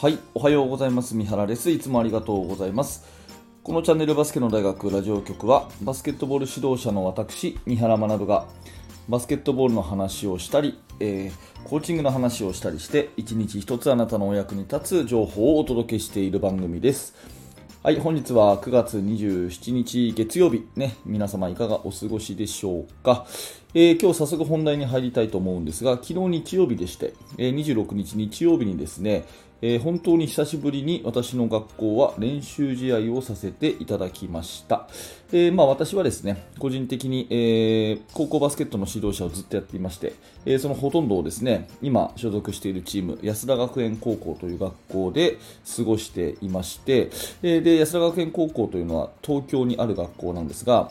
はい、おはようございます。三原です。いつもありがとうございます。このチャンネルバスケの大学ラジオ局は、バスケットボール指導者の私、三原学が、バスケットボールの話をしたり、えーコーチングの話をしたりして、一日一つあなたのお役に立つ情報をお届けしている番組です。はい、本日は9月27日月曜日、ね、皆様いかがお過ごしでしょうか。えー今日早速本題に入りたいと思うんですが、昨日日曜日でして、えー26日日曜日にですね、えー本当に久しぶりに私の学校は練習試合をさせていただきました。えまあ、私はですね、個人的に、え高校バスケットの指導者をずっとやっていまして、えそのほとんどをですね、今所属しているチーム、安田学園高校という学校で過ごしていまして、えで、安田学園高校というのは東京にある学校なんですが、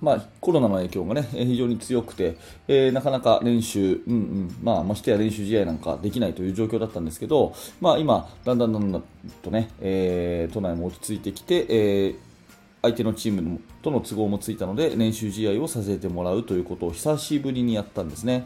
まあ、コロナの影響がね、非常に強くて、えーなかなか練習、うんうん、まあ、ましてや練習試合なんかできないという状況だったんですけど、まあ、今、だんだんだんだんとね、えー都内も落ち着いてきて、えー相手のチームとの都合もついたので、練習試合をさせてもらうということを久しぶりにやったんですね。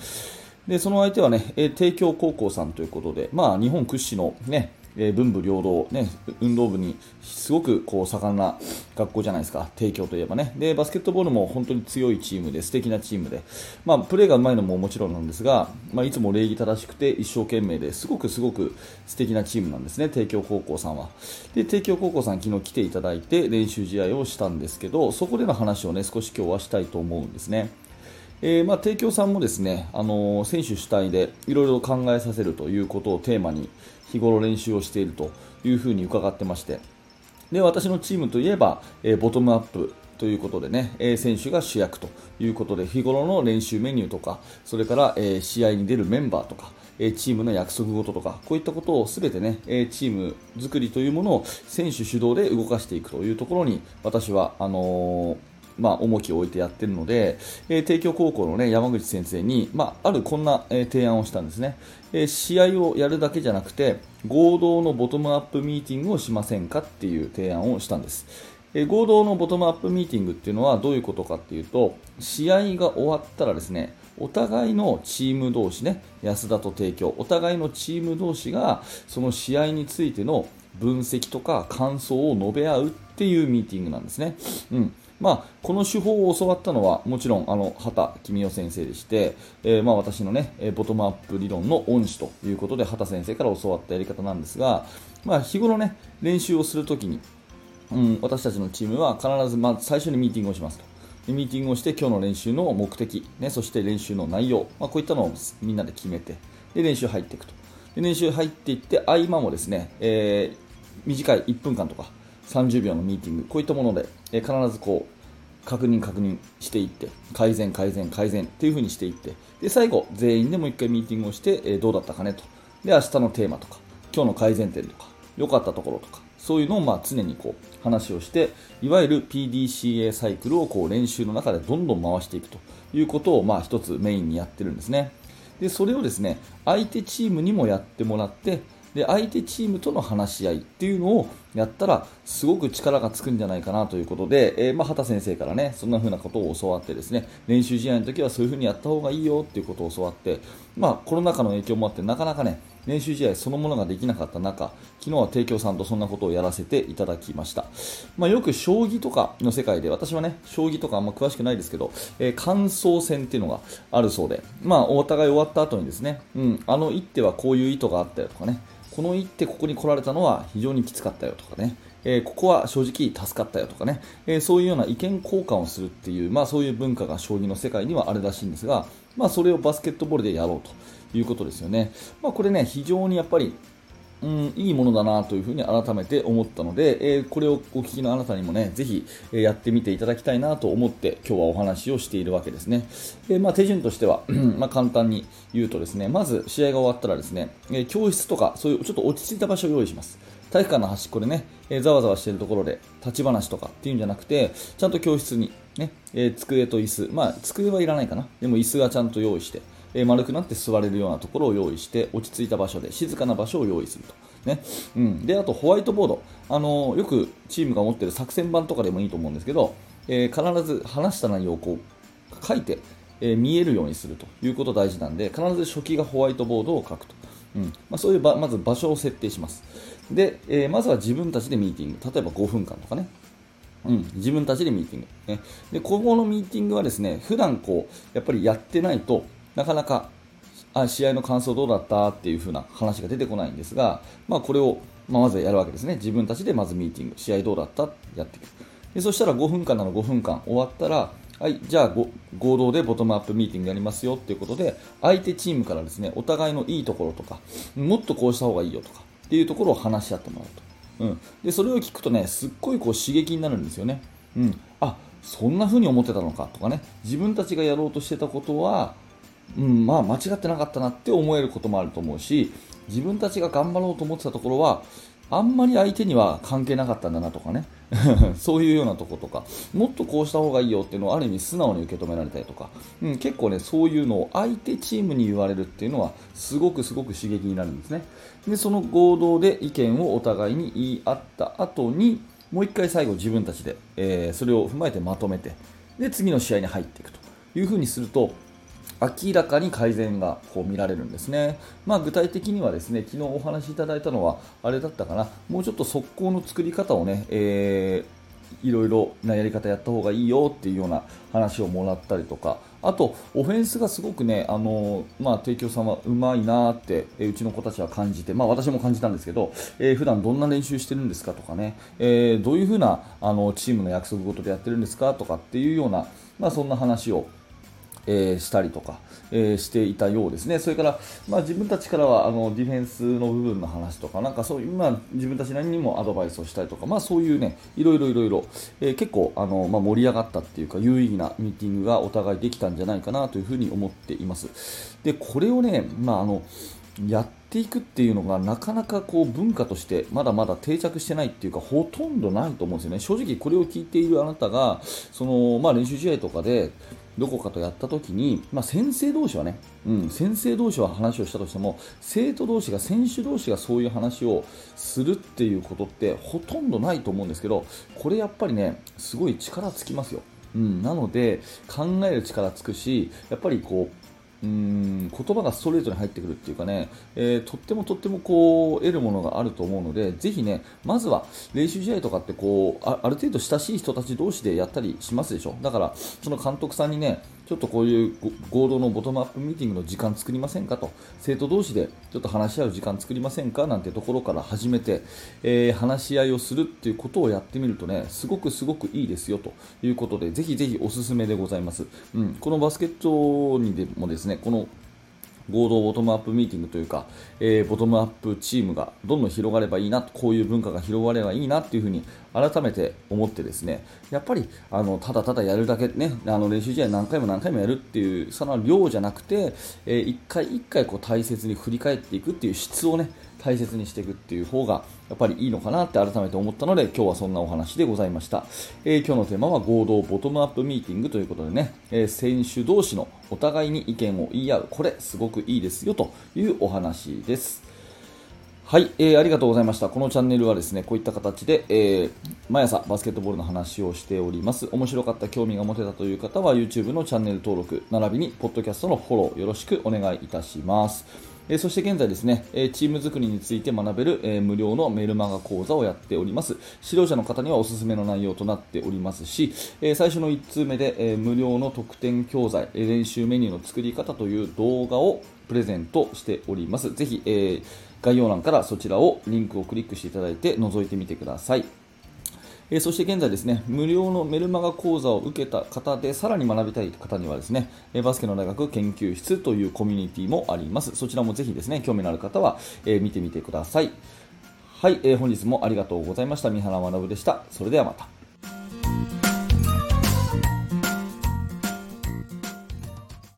で、その相手はね、え帝京高校さんということで、まあ、日本屈指のね、えー文武両道、ね、運動部にすごくこう盛んな学校じゃないですか、帝京といえばね。で、バスケットボールも本当に強いチームで、素敵なチームで、まあ、プレーが上手いのももちろんなんですが、まあ、いつも礼儀正しくて一生懸命ですごくすごく素敵なチームなんですね、帝京高校さんは。で、帝京高校さん昨日来ていただいて練習試合をしたんですけど、そこでの話をね、少し今日はしたいと思うんですね。えーまあ、帝京さんもですね、あのー選手主体でいろいろ考えさせるということをテーマに日頃練習をしているというふうに伺ってまして。で私のチームといえば、えボトムアップということでね、え選手が主役ということで日頃の練習メニューとかそれから、えー試合に出るメンバーとかチームの約束事とかこういったことをすべてねチーム作りというものを選手主導で動かしていくというところに私はあのーまあ、重きを置いてやってるので、えー帝京高校の、ね、山口先生に、まあ、あるこんな、えー提案をしたんですね、えー試合をやるだけじゃなくて合同のボトムアップミーティングをしませんかっていう提案をしたんです、えー合同のボトムアップミーティングっていうのはどういうことかっていうと試合が終わったらですねお互いのチーム同士ね安田と帝京お互いのチーム同士がその試合についての分析とか感想を述べ合うっていうミーティングなんですね。うん。まあ、この手法を教わったのはもちろんあの畑公代先生でして、えーまあ、私の、ね、ボトムアップ理論の恩師ということで畑先生から教わったやり方なんですが、まあ、日頃、ね、練習をするときに、うん、私たちのチームは必ずまず最初にミーティングをしますと。ミーティングをして今日の練習の目的、ね、そして練習の内容、まあ、こういったのをみんなで決めてで練習入っていくとで練習入っていって合間もですね、えー短い1分間とか30秒のミーティングこういったもので、えー必ずこう確認確認していって改善改善改善っていう風にしていってで最後全員でもう1回ミーティングをして、えーどうだったかねと。で明日のテーマとか今日の改善点とか良かったところとかそういうのをまあ常にこう話をしていわゆる PDCA サイクルをこう練習の中でどんどん回していくということをまあ一つメインにやってるんですね。でそれをですね相手チームにもやってもらってで相手チームとの話し合いっていうのをやったらすごく力がつくんじゃないかなということで、えーまあ、畑先生からねそんな風なことを教わってですね練習試合の時はそういう風にやった方がいいよっていうことを教わって、まあ、コロナ禍の影響もあってなかなかね練習試合そのものができなかった中昨日は帝京さんとそんなことをやらせていただきました、まあ、よく将棋とかの世界で私はね将棋とかあんま詳しくないですけど、えー感想戦っていうのがあるそうで、まあ、お互い終わった後にですね、うん、あの一手はこういう意図があったよとかねこの一手ここに来られたのは非常にきつかったよとかね、えーここは正直助かったよとかね、えーそういうような意見交換をするっていう、まあ、そういう文化が将棋の世界にはあるらしいんですが、まあ、それをバスケットボールでやろうということですよね。まあ、これね非常にやっぱりうん、いいものだなというふうに改めて思ったので、えーこれをお聞きのあなたにもね、ぜひ、えやってみていただきたいなと思って今日はお話をしているわけですね。でまあ、手順としては、まあ、簡単に言うとですね、まず試合が終わったらですね、え教室とかそういうちょっと落ち着いた場所を用意します。体育館の端っこでね、えーざわざわしてるところで立ち話とかっていうんじゃなくて、ちゃんと教室に、ねえー机と椅子、まあ、机はいらないかな、でも椅子がちゃんと用意して、え丸くなって座れるようなところを用意して落ち着いた場所で静かな場所を用意すると、ね。うん、であとホワイトボード、あのよくチームが持ってる作戦版とかでもいいと思うんですけど、え必ず話した内容をこう書いて、え見えるようにするということ大事なんで必ず初期がホワイトボードを書くと。うん。まあ、そういうばまず場所を設定します。で、えー、まずは自分たちでミーティング。例えば5分間とかね。うん、自分たちでミーティング、ね、で今後のミーティングはですね普段こうやっぱりやってないとなかなかあ試合の感想どうだったっていう風な話が出てこないんですが、まあ、これを、まあ、まずやるわけですね。自分たちでまずミーティング。試合どうだった？やっていく。でそしたら5分間なの5分間終わったらはい、じゃあ合同でボトムアップミーティングやりますよということで相手チームからですねお互いのいいところとかもっとこうした方がいいよとかっていうところを話し合ってもらうと、うん、でそれを聞くとねすっごいこう刺激になるんですよね、うん、あそんな風に思ってたのかとかね。自分たちがやろうとしてたことは、うん、まあ間違ってなかったなって思えることもあると思うし自分たちが頑張ろうと思ってたところはあんまり相手には関係なかったんだなとかね。そういうようなとことかもっとこうした方がいいよっていうのをある意味素直に受け止められたりとか、うん、結構ねそういうのを相手チームに言われるっていうのはすごくすごく刺激になるんですね。でその合同で意見をお互いに言い合った後にもう1回最後自分たちで、えー、それを踏まえてまとめてで次の試合に入っていくというふうにすると明らかに改善がこう見られるんですね、まあ、具体的にはですね昨日お話しいただいたのはあれだったかな。もうちょっと速攻の作り方をね、えー、いろいろなやり方やった方がいいよっていうような話をもらったりとか。あと、オフェンスがすごくね、あのまあ、提供さんはうまいなって、えうちの子たちは感じて、まあ、私も感じたんですけど、えー、普段どんな練習してるんですかとかね、えー、どういうふうなあのチームの約束事でやってるんですかとかっていうような、まあ、そんな話をえー、したりとか、えー、していたようですね、それから、まあ、自分たちからはあのディフェンスの部分の話とか、なんかそういう、まあ、自分たちなりにもアドバイスをしたりとか、まあ、そういうね、いろいろいろいろ、えー、結構あの、まあ、盛り上がったっていうか、有意義なミーティングがお互いできたんじゃないかなというふうに思っています。でこれをね、まあ、あのやっていくっていうのがなかなかこう文化としてまだまだ定着してないっていうかほとんどないと思うんですよね正直これを聞いているあなたがその、まあ、練習試合とかでどこかとやった時に、まあ、先生同士はね、うん、先生同士は話をしたとしても生徒同士が選手同士がそういう話をするっていうことってほとんどないと思うんですけどこれやっぱりねすごい力つきますよ、うん、なので考える力つくしやっぱりこううん言葉がストレートに入ってくるっていうかね、えー、とってもとってもこう得るものがあると思うのでぜひねまずは練習試合とかってこうある程度親しい人たち同士でやったりしますでしょ。だからその監督さんにねちょっとこういう合同のボトムアップミーティングの時間作りませんかと。生徒同士でちょっと話し合う時間作りませんかなんてところから始めて、えー、話し合いをするっていうことをやってみるとねすごくすごくいいですよということでぜひぜひおすすめでございます、うん、このバスケットにでもですねこの合同ボトムアップミーティングというか、えー、ボトムアップチームがどんどん広がればいいな、こういう文化が広がればいいなっていうふうに改めて思ってですね、やっぱりあのただただやるだけね、あの練習試合何回も何回もやるっていうその量じゃなくて、えー、一回一回こう大切に振り返っていくっていう質をね、大切にしていくっていう方がやっぱりいいのかなって改めて思ったので今日はそんなお話でございました、えー、今日のテーマは合同ボトムアップミーティングということでね、えー、選手同士のお互いに意見を言い合う。これすごくいいですよというお話です。はい、えー、ありがとうございました。このチャンネルはですね、こういった形で、えー、毎朝バスケットボールの話をしております。面白かった、興味が持てたという方は YouTube のチャンネル登録、並びにポッドキャストのフォローよろしくお願いいたします。えそして現在ですね、えチーム作りについて学べる、え無料のメルマガ講座をやっております。指導者の方にはおすすめの内容となっておりますし、え最初の1通目で、え無料の特典教材、練習メニューの作り方という動画をプレゼントしております。ぜひ、え概要欄からそちらをリンクをクリックしていただいて覗いてみてください。えそして現在ですね、無料のメルマガ講座を受けた方で、さらに学びたい方にはですね、えバスケの大学研究室というコミュニティもあります。そちらもぜひですね、興味のある方は、え見てみてください。はい、え、本日もありがとうございました。三原学でした。それではまた。